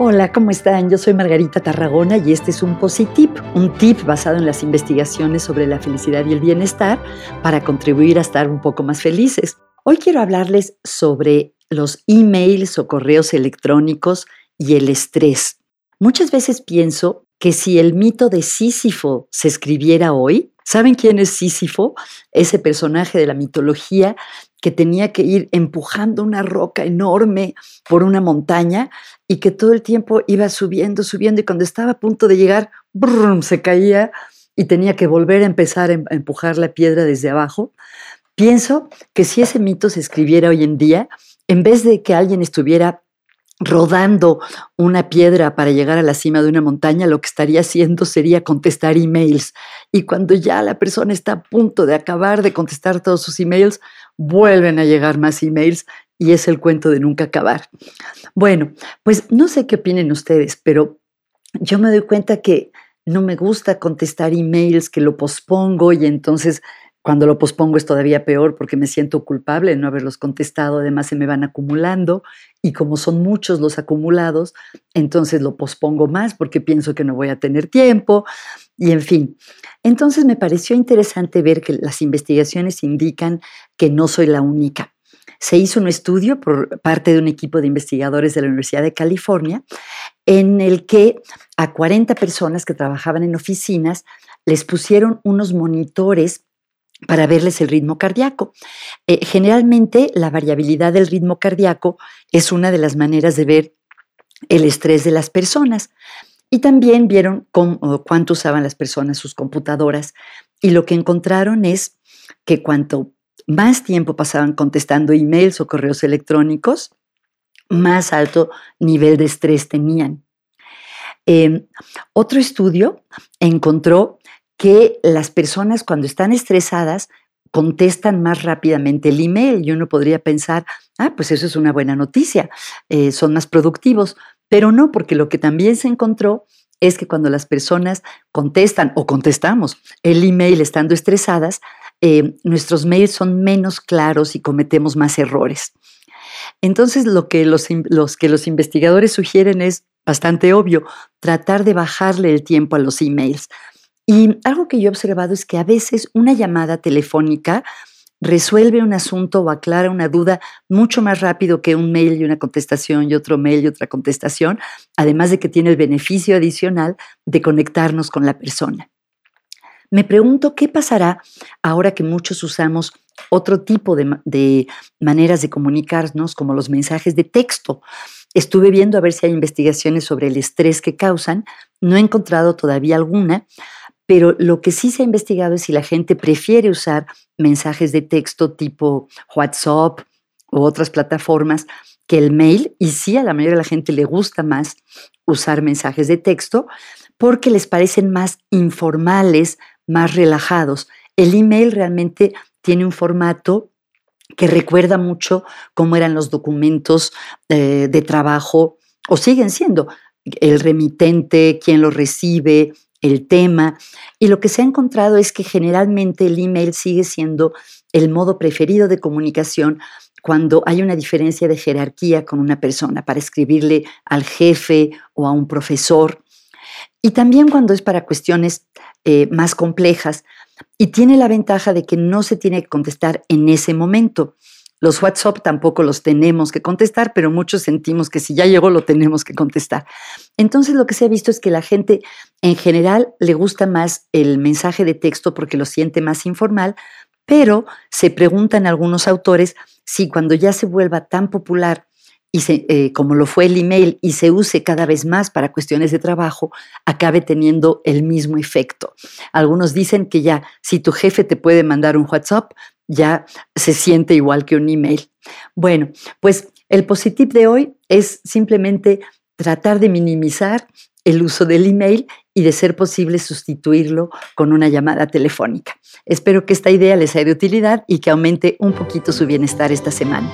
Hola, ¿cómo están? Yo soy Margarita Tarragona y este es un Positip, un tip basado en las investigaciones sobre la felicidad y el bienestar para contribuir a estar un poco más felices. Hoy quiero hablarles sobre los emails o correos electrónicos y el estrés. Muchas veces pienso que si el mito de Sísifo se escribiera hoy, ¿saben quién es Sísifo? Ese personaje de la mitología que tenía que ir empujando una roca enorme por una montaña y que todo el tiempo iba subiendo, subiendo y cuando estaba a punto de llegar, se caía y tenía que volver a empezar em, a empujar la piedra desde abajo. Pienso que si ese mito se escribiera hoy en día, en vez de que alguien estuviera rodando una piedra para llegar a la cima de una montaña, lo que estaría haciendo sería contestar emails. Y cuando ya la persona está a punto de acabar de contestar todos sus emails, vuelven a llegar más emails y es el cuento de nunca acabar. Bueno, pues no sé qué opinen ustedes, pero yo me doy cuenta que no me gusta contestar emails, que lo pospongo y entonces cuando lo pospongo es todavía peor porque me siento culpable de no haberlos contestado, además se me van acumulando y como son muchos los acumulados, entonces lo pospongo más porque pienso que no voy a tener tiempo y en fin. Entonces me pareció interesante ver que las investigaciones indican que no soy la única. Se hizo un estudio por parte de un equipo de investigadores de la Universidad de California en el que a 40 personas que trabajaban en oficinas les pusieron unos monitores para verles el ritmo cardíaco. Eh, generalmente la variabilidad del ritmo cardíaco es una de las maneras de ver el estrés de las personas. Y también vieron cuánto usaban las personas sus computadoras y lo que encontraron es que cuanto más tiempo pasaban contestando emails o correos electrónicos, más alto nivel de estrés tenían. Em, otro estudio encontró que las personas cuando están estresadas contestan más rápidamente el email y uno podría pensar, ah, pues eso es una buena noticia, eh, son más productivos, pero no, porque lo que también se encontró es que cuando las personas contestan o contestamos el email estando estresadas, eh, nuestros mails son menos claros y cometemos más errores. Entonces, lo que los, que los investigadores sugieren es bastante obvio, tratar de bajarle el tiempo a los emails. Y algo que yo he observado es que a veces una llamada telefónica resuelve un asunto o aclara una duda mucho más rápido que un mail y una contestación y otro mail y otra contestación, además de que tiene el beneficio adicional de conectarnos con la persona. Me pregunto qué pasará ahora que muchos usamos otro tipo de, de, maneras de comunicarnos, como los mensajes de texto. Estuve viendo a ver si hay investigaciones sobre el estrés que causan. No he encontrado todavía alguna, pero lo que sí se ha investigado es si la gente prefiere usar mensajes de texto tipo WhatsApp u otras plataformas que el mail, y sí a la mayoría de la gente le gusta más usar mensajes de texto porque les parecen más informales, más relajados. El email realmente tiene un formato que recuerda mucho cómo eran los documentos eh, de trabajo, o siguen siendo, el remitente, quién lo recibe, el tema. Y lo que se ha encontrado es que generalmente el email sigue siendo el modo preferido de comunicación cuando hay una diferencia de jerarquía con una persona, para escribirle al jefe o a un profesor. Y también cuando es para cuestiones eh, más complejas. Y tiene la ventaja de que no se tiene que contestar en ese momento. Los WhatsApp tampoco los tenemos que contestar, pero muchos sentimos que si ya llegó lo tenemos que contestar. Entonces lo que se ha visto es que la gente en general le gusta más el mensaje de texto porque lo siente más informal, pero se preguntan algunos autores si cuando ya se vuelva tan popular y eh, como lo fue el email y se use cada vez más para cuestiones de trabajo, acabe teniendo el mismo efecto. Algunos dicen que ya si tu jefe te puede mandar un WhatsApp, ya se siente igual que un email. Bueno, pues el positivo de hoy es simplemente tratar de minimizar el uso del email y de ser posible sustituirlo con una llamada telefónica. Espero que esta idea les sea de utilidad y que aumente un poquito su bienestar esta semana.